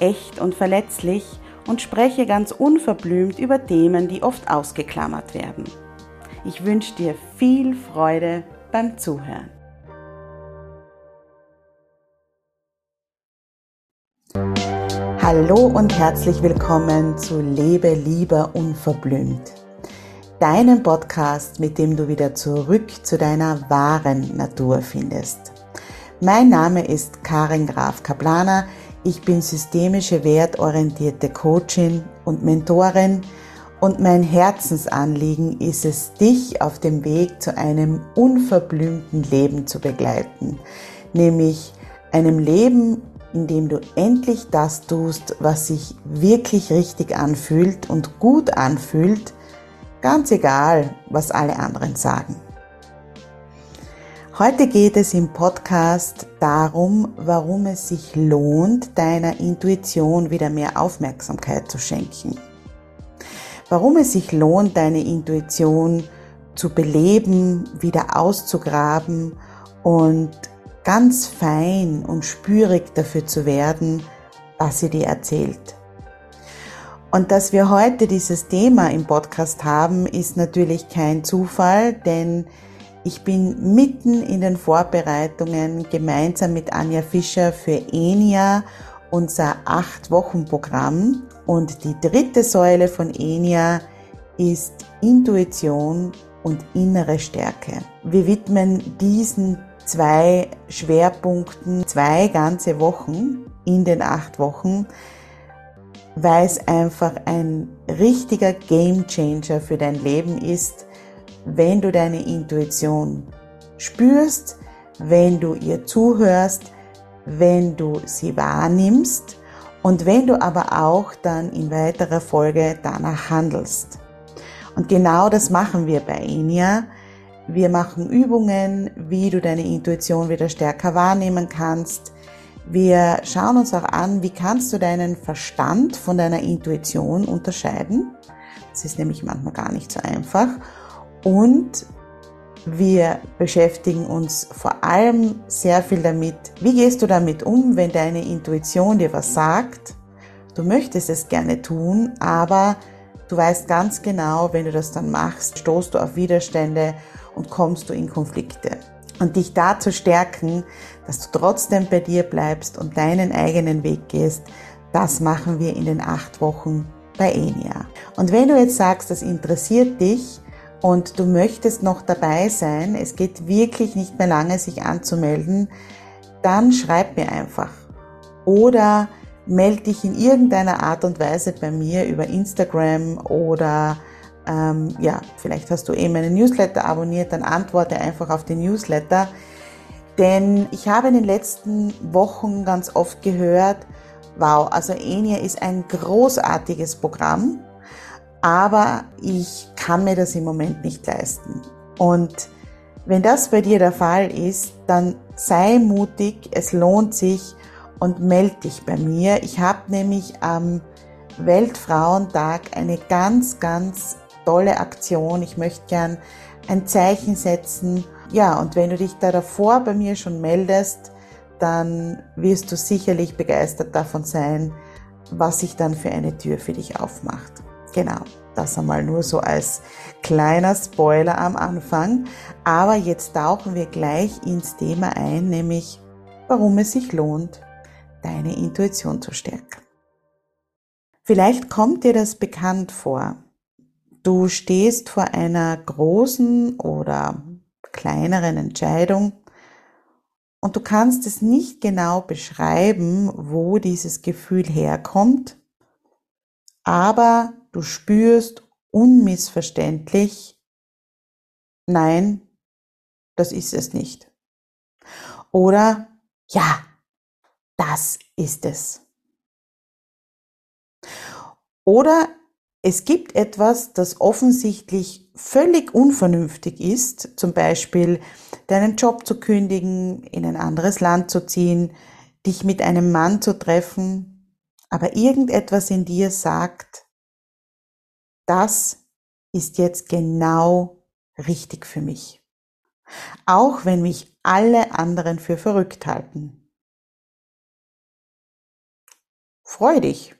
echt und verletzlich und spreche ganz unverblümt über Themen, die oft ausgeklammert werden. Ich wünsche dir viel Freude beim Zuhören. Hallo und herzlich willkommen zu Lebe lieber unverblümt. Deinem Podcast, mit dem du wieder zurück zu deiner wahren Natur findest. Mein Name ist Karin Graf Kaplaner. Ich bin systemische wertorientierte Coachin und Mentorin und mein Herzensanliegen ist es, dich auf dem Weg zu einem unverblümten Leben zu begleiten, nämlich einem Leben, in dem du endlich das tust, was sich wirklich richtig anfühlt und gut anfühlt, ganz egal, was alle anderen sagen. Heute geht es im Podcast darum, warum es sich lohnt, deiner Intuition wieder mehr Aufmerksamkeit zu schenken. Warum es sich lohnt, deine Intuition zu beleben, wieder auszugraben und ganz fein und spürig dafür zu werden, was sie dir erzählt. Und dass wir heute dieses Thema im Podcast haben, ist natürlich kein Zufall, denn ich bin mitten in den Vorbereitungen gemeinsam mit Anja Fischer für ENIA, unser acht Wochen Programm. Und die dritte Säule von ENIA ist Intuition und innere Stärke. Wir widmen diesen zwei Schwerpunkten zwei ganze Wochen in den acht Wochen, weil es einfach ein richtiger Game Changer für dein Leben ist, wenn du deine Intuition spürst, wenn du ihr zuhörst, wenn du sie wahrnimmst und wenn du aber auch dann in weiterer Folge danach handelst. Und genau das machen wir bei Enya. Wir machen Übungen, wie du deine Intuition wieder stärker wahrnehmen kannst. Wir schauen uns auch an, wie kannst du deinen Verstand von deiner Intuition unterscheiden. Das ist nämlich manchmal gar nicht so einfach. Und wir beschäftigen uns vor allem sehr viel damit, wie gehst du damit um, wenn deine Intuition dir was sagt. Du möchtest es gerne tun, aber du weißt ganz genau, wenn du das dann machst, stoßt du auf Widerstände und kommst du in Konflikte. Und dich da zu stärken, dass du trotzdem bei dir bleibst und deinen eigenen Weg gehst, das machen wir in den acht Wochen bei Enia. Und wenn du jetzt sagst, das interessiert dich, und du möchtest noch dabei sein, es geht wirklich nicht mehr lange, sich anzumelden, dann schreib mir einfach. Oder melde dich in irgendeiner Art und Weise bei mir über Instagram oder ähm, ja, vielleicht hast du eben meinen Newsletter abonniert, dann antworte einfach auf den Newsletter. Denn ich habe in den letzten Wochen ganz oft gehört, wow, also Enia ist ein großartiges Programm aber ich kann mir das im Moment nicht leisten. Und wenn das bei dir der Fall ist, dann sei mutig, es lohnt sich und melde dich bei mir. Ich habe nämlich am Weltfrauentag eine ganz, ganz tolle Aktion. Ich möchte gern ein Zeichen setzen. Ja, und wenn du dich da davor bei mir schon meldest, dann wirst du sicherlich begeistert davon sein, was sich dann für eine Tür für dich aufmacht. Genau, das einmal nur so als kleiner Spoiler am Anfang. Aber jetzt tauchen wir gleich ins Thema ein, nämlich warum es sich lohnt, deine Intuition zu stärken. Vielleicht kommt dir das bekannt vor. Du stehst vor einer großen oder kleineren Entscheidung und du kannst es nicht genau beschreiben, wo dieses Gefühl herkommt, aber du spürst unmissverständlich, nein, das ist es nicht. Oder ja, das ist es. Oder es gibt etwas, das offensichtlich völlig unvernünftig ist, zum Beispiel deinen Job zu kündigen, in ein anderes Land zu ziehen, dich mit einem Mann zu treffen, aber irgendetwas in dir sagt, das ist jetzt genau richtig für mich. Auch wenn mich alle anderen für verrückt halten. Freu dich,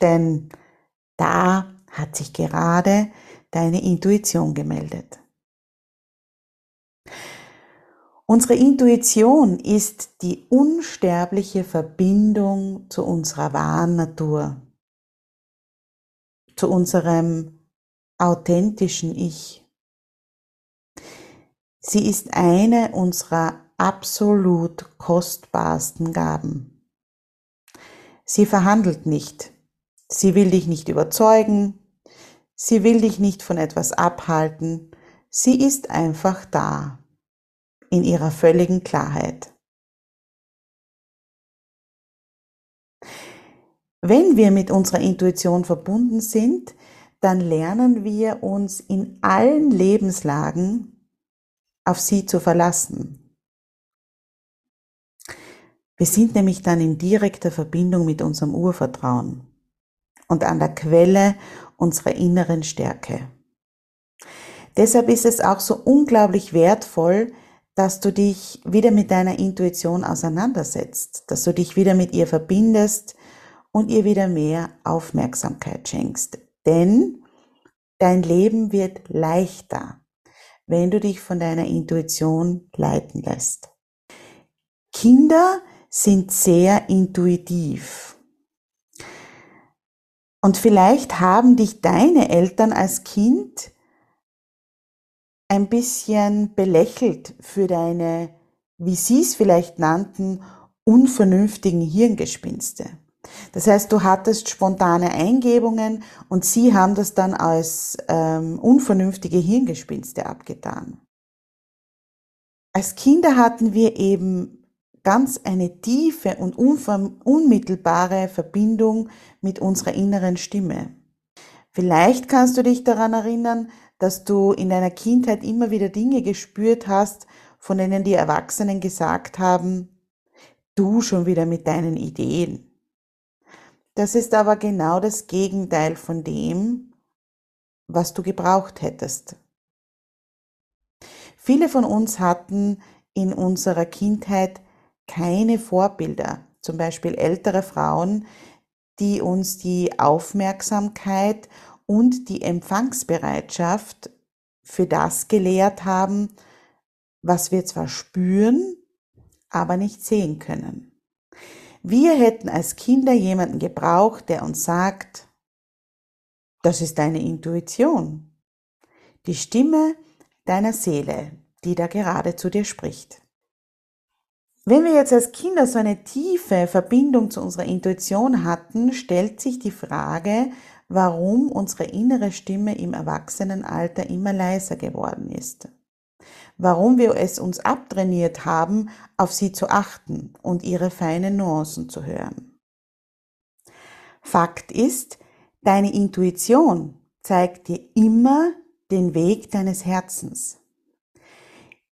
denn da hat sich gerade deine Intuition gemeldet. Unsere Intuition ist die unsterbliche Verbindung zu unserer wahren Natur, zu unserem authentischen Ich. Sie ist eine unserer absolut kostbarsten Gaben. Sie verhandelt nicht. Sie will dich nicht überzeugen. Sie will dich nicht von etwas abhalten. Sie ist einfach da. In ihrer völligen Klarheit. Wenn wir mit unserer Intuition verbunden sind, dann lernen wir uns in allen Lebenslagen auf sie zu verlassen. Wir sind nämlich dann in direkter Verbindung mit unserem Urvertrauen und an der Quelle unserer inneren Stärke. Deshalb ist es auch so unglaublich wertvoll, dass du dich wieder mit deiner Intuition auseinandersetzt, dass du dich wieder mit ihr verbindest und ihr wieder mehr Aufmerksamkeit schenkst. Denn dein Leben wird leichter, wenn du dich von deiner Intuition leiten lässt. Kinder sind sehr intuitiv. Und vielleicht haben dich deine Eltern als Kind ein bisschen belächelt für deine, wie sie es vielleicht nannten, unvernünftigen Hirngespinste. Das heißt, du hattest spontane Eingebungen und sie haben das dann als ähm, unvernünftige Hirngespinste abgetan. Als Kinder hatten wir eben ganz eine tiefe und unmittelbare Verbindung mit unserer inneren Stimme. Vielleicht kannst du dich daran erinnern, dass du in deiner Kindheit immer wieder Dinge gespürt hast, von denen die Erwachsenen gesagt haben, du schon wieder mit deinen Ideen. Das ist aber genau das Gegenteil von dem, was du gebraucht hättest. Viele von uns hatten in unserer Kindheit keine Vorbilder, zum Beispiel ältere Frauen, die uns die Aufmerksamkeit und die Empfangsbereitschaft für das gelehrt haben, was wir zwar spüren, aber nicht sehen können. Wir hätten als Kinder jemanden gebraucht, der uns sagt, das ist deine Intuition, die Stimme deiner Seele, die da gerade zu dir spricht. Wenn wir jetzt als Kinder so eine tiefe Verbindung zu unserer Intuition hatten, stellt sich die Frage, warum unsere innere Stimme im Erwachsenenalter immer leiser geworden ist warum wir es uns abtrainiert haben, auf sie zu achten und ihre feinen Nuancen zu hören. Fakt ist, deine Intuition zeigt dir immer den Weg deines Herzens.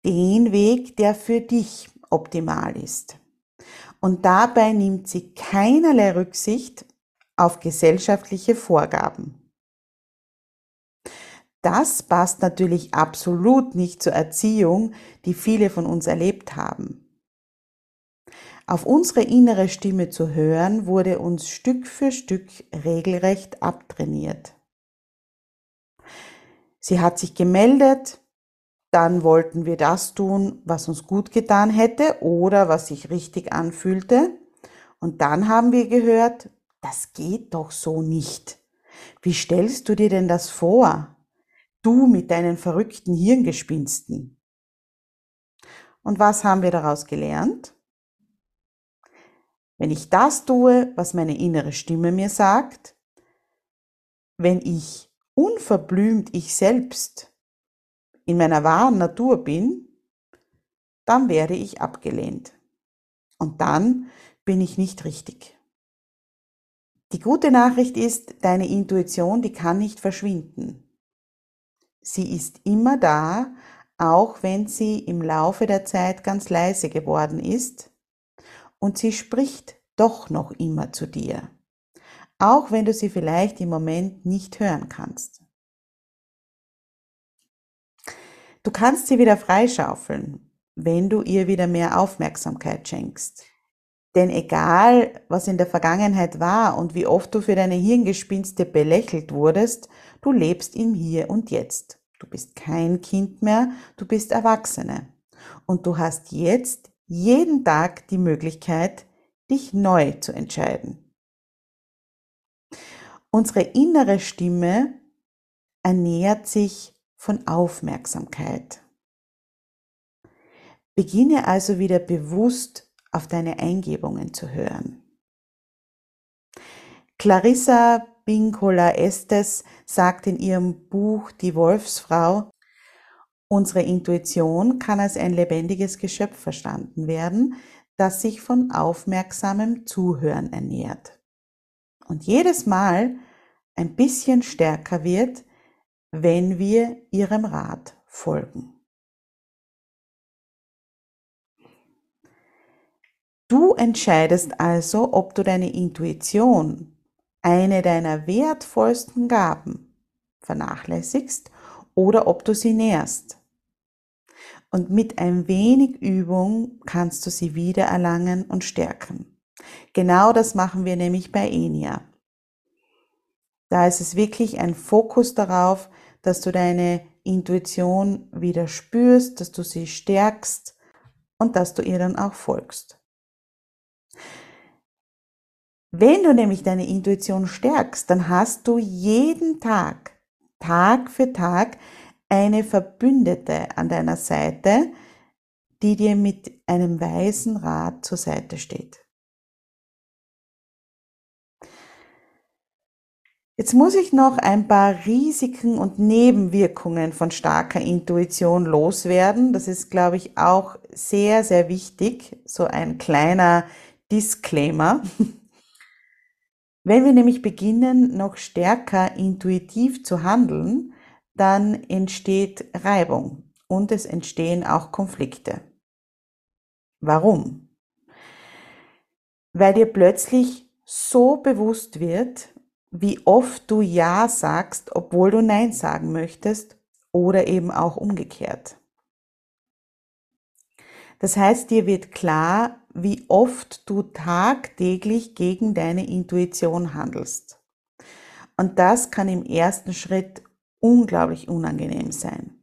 Den Weg, der für dich optimal ist. Und dabei nimmt sie keinerlei Rücksicht auf gesellschaftliche Vorgaben. Das passt natürlich absolut nicht zur Erziehung, die viele von uns erlebt haben. Auf unsere innere Stimme zu hören, wurde uns Stück für Stück regelrecht abtrainiert. Sie hat sich gemeldet, dann wollten wir das tun, was uns gut getan hätte oder was sich richtig anfühlte. Und dann haben wir gehört, das geht doch so nicht. Wie stellst du dir denn das vor? Du mit deinen verrückten Hirngespinsten. Und was haben wir daraus gelernt? Wenn ich das tue, was meine innere Stimme mir sagt, wenn ich unverblümt ich selbst in meiner wahren Natur bin, dann werde ich abgelehnt. Und dann bin ich nicht richtig. Die gute Nachricht ist, deine Intuition, die kann nicht verschwinden. Sie ist immer da, auch wenn sie im Laufe der Zeit ganz leise geworden ist. Und sie spricht doch noch immer zu dir, auch wenn du sie vielleicht im Moment nicht hören kannst. Du kannst sie wieder freischaufeln, wenn du ihr wieder mehr Aufmerksamkeit schenkst. Denn egal, was in der Vergangenheit war und wie oft du für deine Hirngespinste belächelt wurdest, du lebst im Hier und Jetzt. Du bist kein Kind mehr, du bist Erwachsene. Und du hast jetzt jeden Tag die Möglichkeit, dich neu zu entscheiden. Unsere innere Stimme ernährt sich von Aufmerksamkeit. Beginne also wieder bewusst auf deine Eingebungen zu hören. Clarissa Binkola Estes sagt in ihrem Buch Die Wolfsfrau, unsere Intuition kann als ein lebendiges Geschöpf verstanden werden, das sich von aufmerksamem Zuhören ernährt. Und jedes Mal ein bisschen stärker wird, wenn wir ihrem Rat folgen. Du entscheidest also, ob du deine Intuition, eine deiner wertvollsten Gaben, vernachlässigst oder ob du sie nährst. Und mit ein wenig Übung kannst du sie wiedererlangen und stärken. Genau das machen wir nämlich bei Enia. Da ist es wirklich ein Fokus darauf, dass du deine Intuition wieder spürst, dass du sie stärkst und dass du ihr dann auch folgst. Wenn du nämlich deine Intuition stärkst, dann hast du jeden Tag, Tag für Tag, eine Verbündete an deiner Seite, die dir mit einem weisen Rat zur Seite steht. Jetzt muss ich noch ein paar Risiken und Nebenwirkungen von starker Intuition loswerden. Das ist, glaube ich, auch sehr, sehr wichtig. So ein kleiner Disclaimer. Wenn wir nämlich beginnen, noch stärker intuitiv zu handeln, dann entsteht Reibung und es entstehen auch Konflikte. Warum? Weil dir plötzlich so bewusst wird, wie oft du Ja sagst, obwohl du Nein sagen möchtest oder eben auch umgekehrt. Das heißt, dir wird klar, wie oft du tagtäglich gegen deine Intuition handelst. Und das kann im ersten Schritt unglaublich unangenehm sein.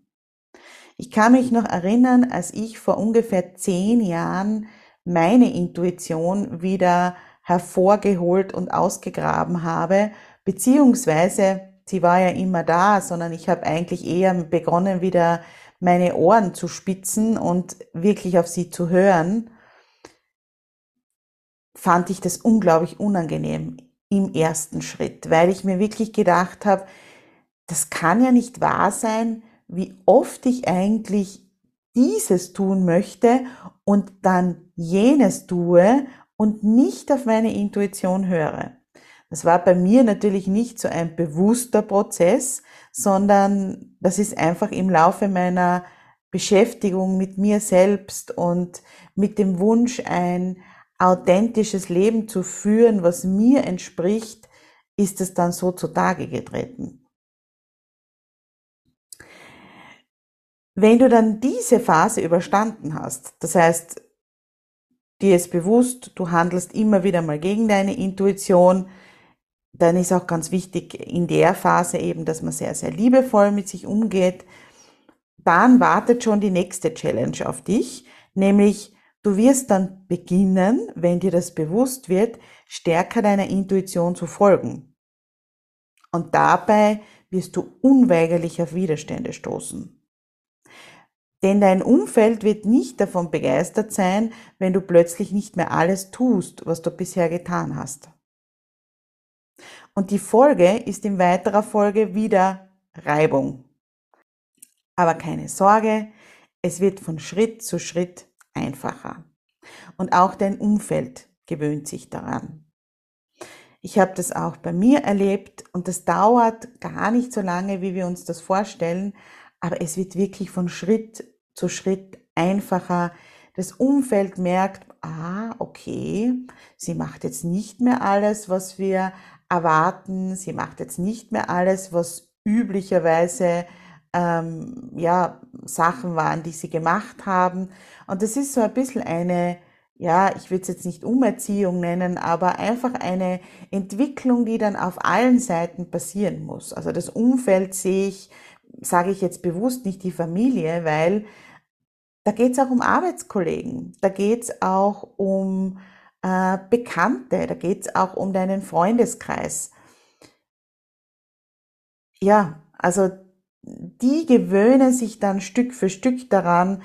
Ich kann mich noch erinnern, als ich vor ungefähr zehn Jahren meine Intuition wieder hervorgeholt und ausgegraben habe, beziehungsweise sie war ja immer da, sondern ich habe eigentlich eher begonnen, wieder meine Ohren zu spitzen und wirklich auf sie zu hören fand ich das unglaublich unangenehm im ersten Schritt, weil ich mir wirklich gedacht habe, das kann ja nicht wahr sein, wie oft ich eigentlich dieses tun möchte und dann jenes tue und nicht auf meine Intuition höre. Das war bei mir natürlich nicht so ein bewusster Prozess, sondern das ist einfach im Laufe meiner Beschäftigung mit mir selbst und mit dem Wunsch, ein authentisches Leben zu führen, was mir entspricht, ist es dann so zutage getreten. Wenn du dann diese Phase überstanden hast, das heißt, dir ist bewusst, du handelst immer wieder mal gegen deine Intuition, dann ist auch ganz wichtig in der Phase eben, dass man sehr, sehr liebevoll mit sich umgeht. Dann wartet schon die nächste Challenge auf dich, nämlich Du wirst dann beginnen, wenn dir das bewusst wird, stärker deiner Intuition zu folgen. Und dabei wirst du unweigerlich auf Widerstände stoßen. Denn dein Umfeld wird nicht davon begeistert sein, wenn du plötzlich nicht mehr alles tust, was du bisher getan hast. Und die Folge ist in weiterer Folge wieder Reibung. Aber keine Sorge, es wird von Schritt zu Schritt einfacher. Und auch dein Umfeld gewöhnt sich daran. Ich habe das auch bei mir erlebt und das dauert gar nicht so lange, wie wir uns das vorstellen, aber es wird wirklich von Schritt zu Schritt einfacher. Das Umfeld merkt, ah, okay, sie macht jetzt nicht mehr alles, was wir erwarten, sie macht jetzt nicht mehr alles, was üblicherweise ähm, ja, Sachen waren, die sie gemacht haben. Und das ist so ein bisschen eine, ja, ich würde es jetzt nicht Umerziehung nennen, aber einfach eine Entwicklung, die dann auf allen Seiten passieren muss. Also das Umfeld sehe ich, sage ich jetzt bewusst nicht die Familie, weil da geht es auch um Arbeitskollegen, da geht es auch um äh, Bekannte, da geht es auch um deinen Freundeskreis. Ja, also die gewöhnen sich dann Stück für Stück daran,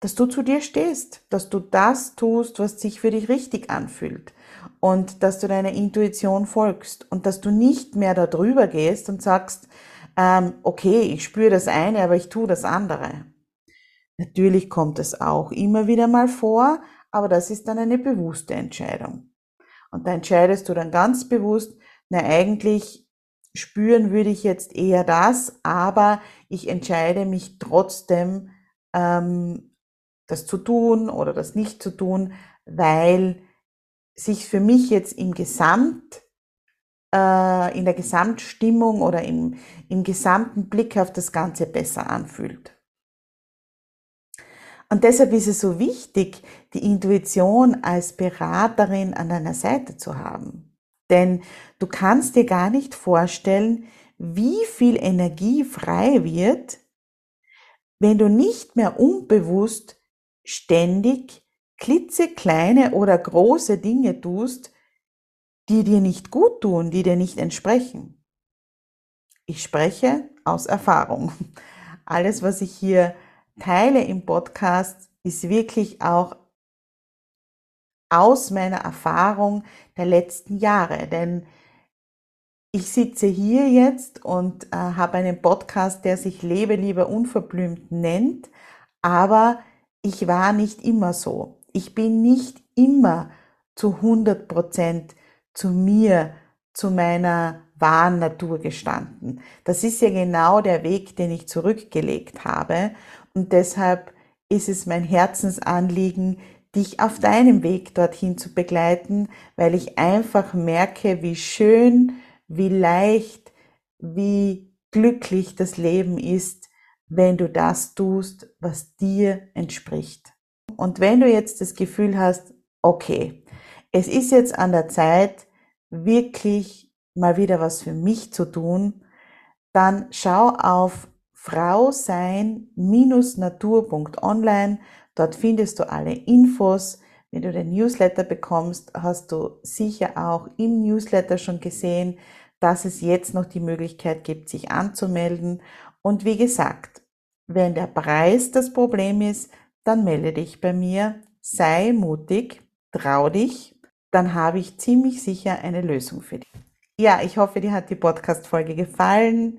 dass du zu dir stehst, dass du das tust, was sich für dich richtig anfühlt und dass du deiner Intuition folgst und dass du nicht mehr darüber gehst und sagst, ähm, okay, ich spüre das eine, aber ich tue das andere. Natürlich kommt es auch immer wieder mal vor, aber das ist dann eine bewusste Entscheidung. Und da entscheidest du dann ganz bewusst, na eigentlich spüren würde ich jetzt eher das, aber ich entscheide mich trotzdem, ähm, das zu tun oder das nicht zu tun, weil sich für mich jetzt im Gesamt, äh, in der Gesamtstimmung oder im, im gesamten Blick auf das Ganze besser anfühlt. Und deshalb ist es so wichtig, die Intuition als Beraterin an deiner Seite zu haben. Denn du kannst dir gar nicht vorstellen, wie viel Energie frei wird, wenn du nicht mehr unbewusst ständig klitzekleine oder große Dinge tust, die dir nicht gut tun, die dir nicht entsprechen. Ich spreche aus Erfahrung. Alles, was ich hier teile im Podcast, ist wirklich auch aus meiner Erfahrung der letzten Jahre. Denn ich sitze hier jetzt und äh, habe einen Podcast, der sich Lebe lieber unverblümt nennt, aber ich war nicht immer so. Ich bin nicht immer zu 100 Prozent zu mir, zu meiner wahren Natur gestanden. Das ist ja genau der Weg, den ich zurückgelegt habe. Und deshalb ist es mein Herzensanliegen, dich auf deinem Weg dorthin zu begleiten, weil ich einfach merke, wie schön, wie leicht, wie glücklich das Leben ist, wenn du das tust, was dir entspricht. Und wenn du jetzt das Gefühl hast, okay, es ist jetzt an der Zeit, wirklich mal wieder was für mich zu tun, dann schau auf frausein-natur.online. Dort findest du alle Infos. Wenn du den Newsletter bekommst, hast du sicher auch im Newsletter schon gesehen, dass es jetzt noch die Möglichkeit gibt, sich anzumelden. Und wie gesagt, wenn der Preis das Problem ist, dann melde dich bei mir, sei mutig, trau dich, dann habe ich ziemlich sicher eine Lösung für dich. Ja, ich hoffe, dir hat die Podcast-Folge gefallen.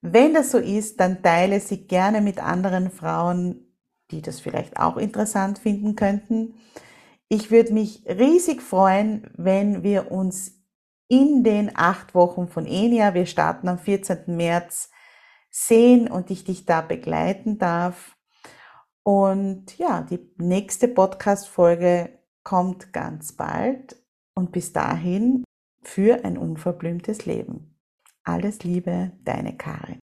Wenn das so ist, dann teile sie gerne mit anderen Frauen, die das vielleicht auch interessant finden könnten. Ich würde mich riesig freuen, wenn wir uns in den acht Wochen von Enia, wir starten am 14. März, sehen und ich dich da begleiten darf. Und ja, die nächste Podcast-Folge kommt ganz bald und bis dahin für ein unverblümtes Leben. Alles Liebe, deine Karin.